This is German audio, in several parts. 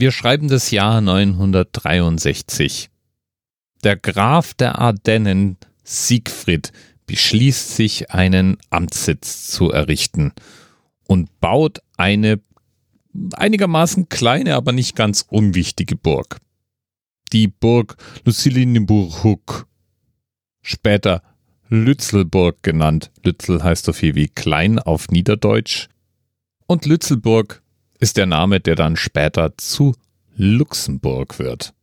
Wir schreiben das Jahr 963. Der Graf der Ardennen, Siegfried, beschließt sich einen Amtssitz zu errichten und baut eine einigermaßen kleine, aber nicht ganz unwichtige Burg. Die Burg Lucilinenburg, später Lützelburg genannt. Lützel heißt so viel wie klein auf Niederdeutsch. Und Lützelburg ist der Name, der dann später zu Luxemburg wird.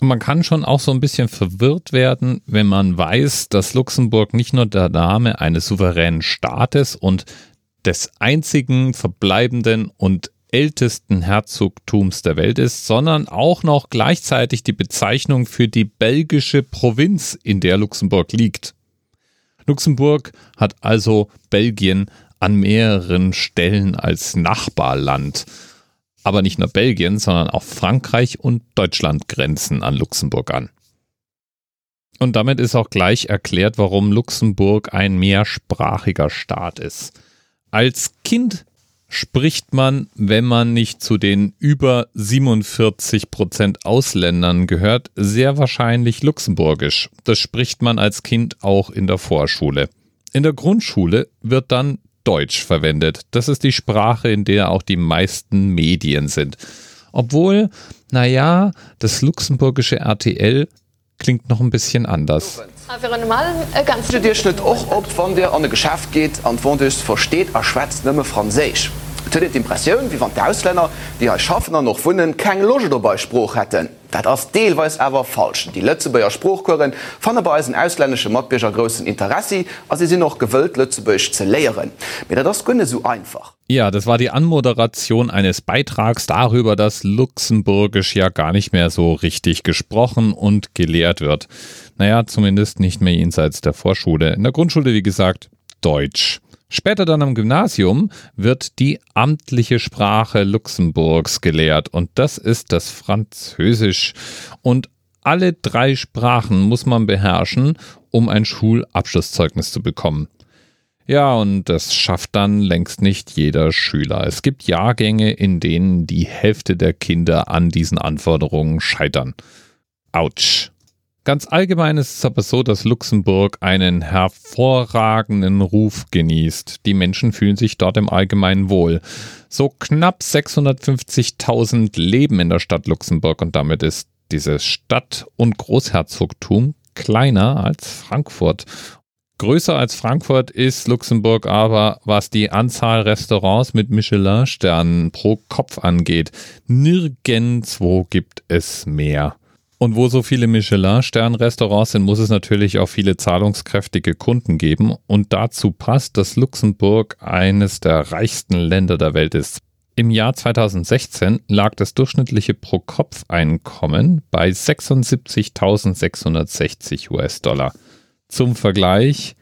Und man kann schon auch so ein bisschen verwirrt werden, wenn man weiß, dass Luxemburg nicht nur der Name eines souveränen Staates und des einzigen verbleibenden und ältesten Herzogtums der Welt ist, sondern auch noch gleichzeitig die Bezeichnung für die belgische Provinz, in der Luxemburg liegt. Luxemburg hat also Belgien an mehreren Stellen als Nachbarland. Aber nicht nur Belgien, sondern auch Frankreich und Deutschland grenzen an Luxemburg an. Und damit ist auch gleich erklärt, warum Luxemburg ein mehrsprachiger Staat ist. Als Kind spricht man, wenn man nicht zu den über 47 Prozent Ausländern gehört, sehr wahrscheinlich Luxemburgisch. Das spricht man als Kind auch in der Vorschule. In der Grundschule wird dann Deutsch verwendet. Das ist die Sprache, in der auch die meisten Medien sind. Obwohl, naja, das luxemburgische RTL klingt noch ein bisschen anders. Dir schnitt och op wann der an de Geschäft geht an wo versteht er schwätzt nimme Franzisch tödet Impressioun, wie wann d Ausländer, die als Schaffner noch vunnen keng Loge dabei Spruch hätten. Dat ass Deelweis ewer falsch. Die Lëtze beier Spruchkuren fan der beisen ausländsche Matbeger großen Interesse, as sie sie noch gewölt Lützebeich ze leieren. Mit das gönne so einfach. Ja, das war die Anmoderation eines Beitrags darüber, dass Luxemburgisch ja gar nicht mehr so richtig gesprochen und gelehrt wird. Naja, zumindest nicht mehr jenseits der Vorschule. In der Grundschule, wie gesagt, Deutsch. Später dann am Gymnasium wird die amtliche Sprache Luxemburgs gelehrt und das ist das Französisch. Und alle drei Sprachen muss man beherrschen, um ein Schulabschlusszeugnis zu bekommen. Ja, und das schafft dann längst nicht jeder Schüler. Es gibt Jahrgänge, in denen die Hälfte der Kinder an diesen Anforderungen scheitern. Autsch. Ganz allgemein ist es aber so, dass Luxemburg einen hervorragenden Ruf genießt. Die Menschen fühlen sich dort im Allgemeinen wohl. So knapp 650.000 leben in der Stadt Luxemburg und damit ist dieses Stadt- und Großherzogtum kleiner als Frankfurt. Größer als Frankfurt ist Luxemburg aber, was die Anzahl Restaurants mit Michelin-Sternen pro Kopf angeht. Nirgendwo gibt es mehr. Und wo so viele Michelin-Stern-Restaurants sind, muss es natürlich auch viele zahlungskräftige Kunden geben. Und dazu passt, dass Luxemburg eines der reichsten Länder der Welt ist. Im Jahr 2016 lag das durchschnittliche Pro-Kopf-Einkommen bei 76.660 US-Dollar. Zum Vergleich,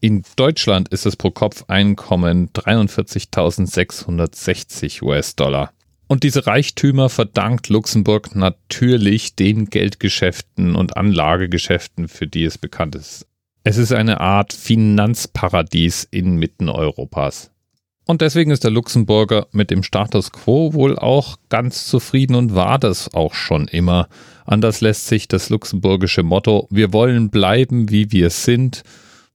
in Deutschland ist das Pro-Kopf-Einkommen 43.660 US-Dollar. Und diese Reichtümer verdankt Luxemburg natürlich den Geldgeschäften und Anlagegeschäften, für die es bekannt ist. Es ist eine Art Finanzparadies inmitten Europas. Und deswegen ist der Luxemburger mit dem Status quo wohl auch ganz zufrieden und war das auch schon immer. Anders lässt sich das luxemburgische Motto Wir wollen bleiben, wie wir sind,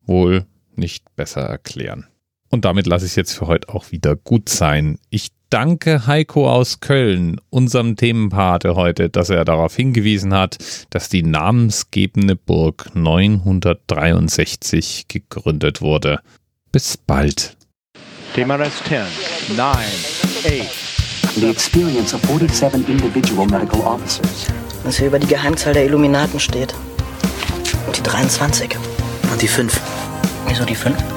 wohl nicht besser erklären. Und damit lasse ich es jetzt für heute auch wieder gut sein. Ich danke Heiko aus Köln, unserem Themenpate heute, dass er darauf hingewiesen hat, dass die namensgebende Burg 963 gegründet wurde. Bis bald. TMRS 10, 9, 8. The experience of 47 individual medical officers. Was hier über die Geheimzahl der Illuminaten steht. Und die 23. Und die 5. Wieso die 5?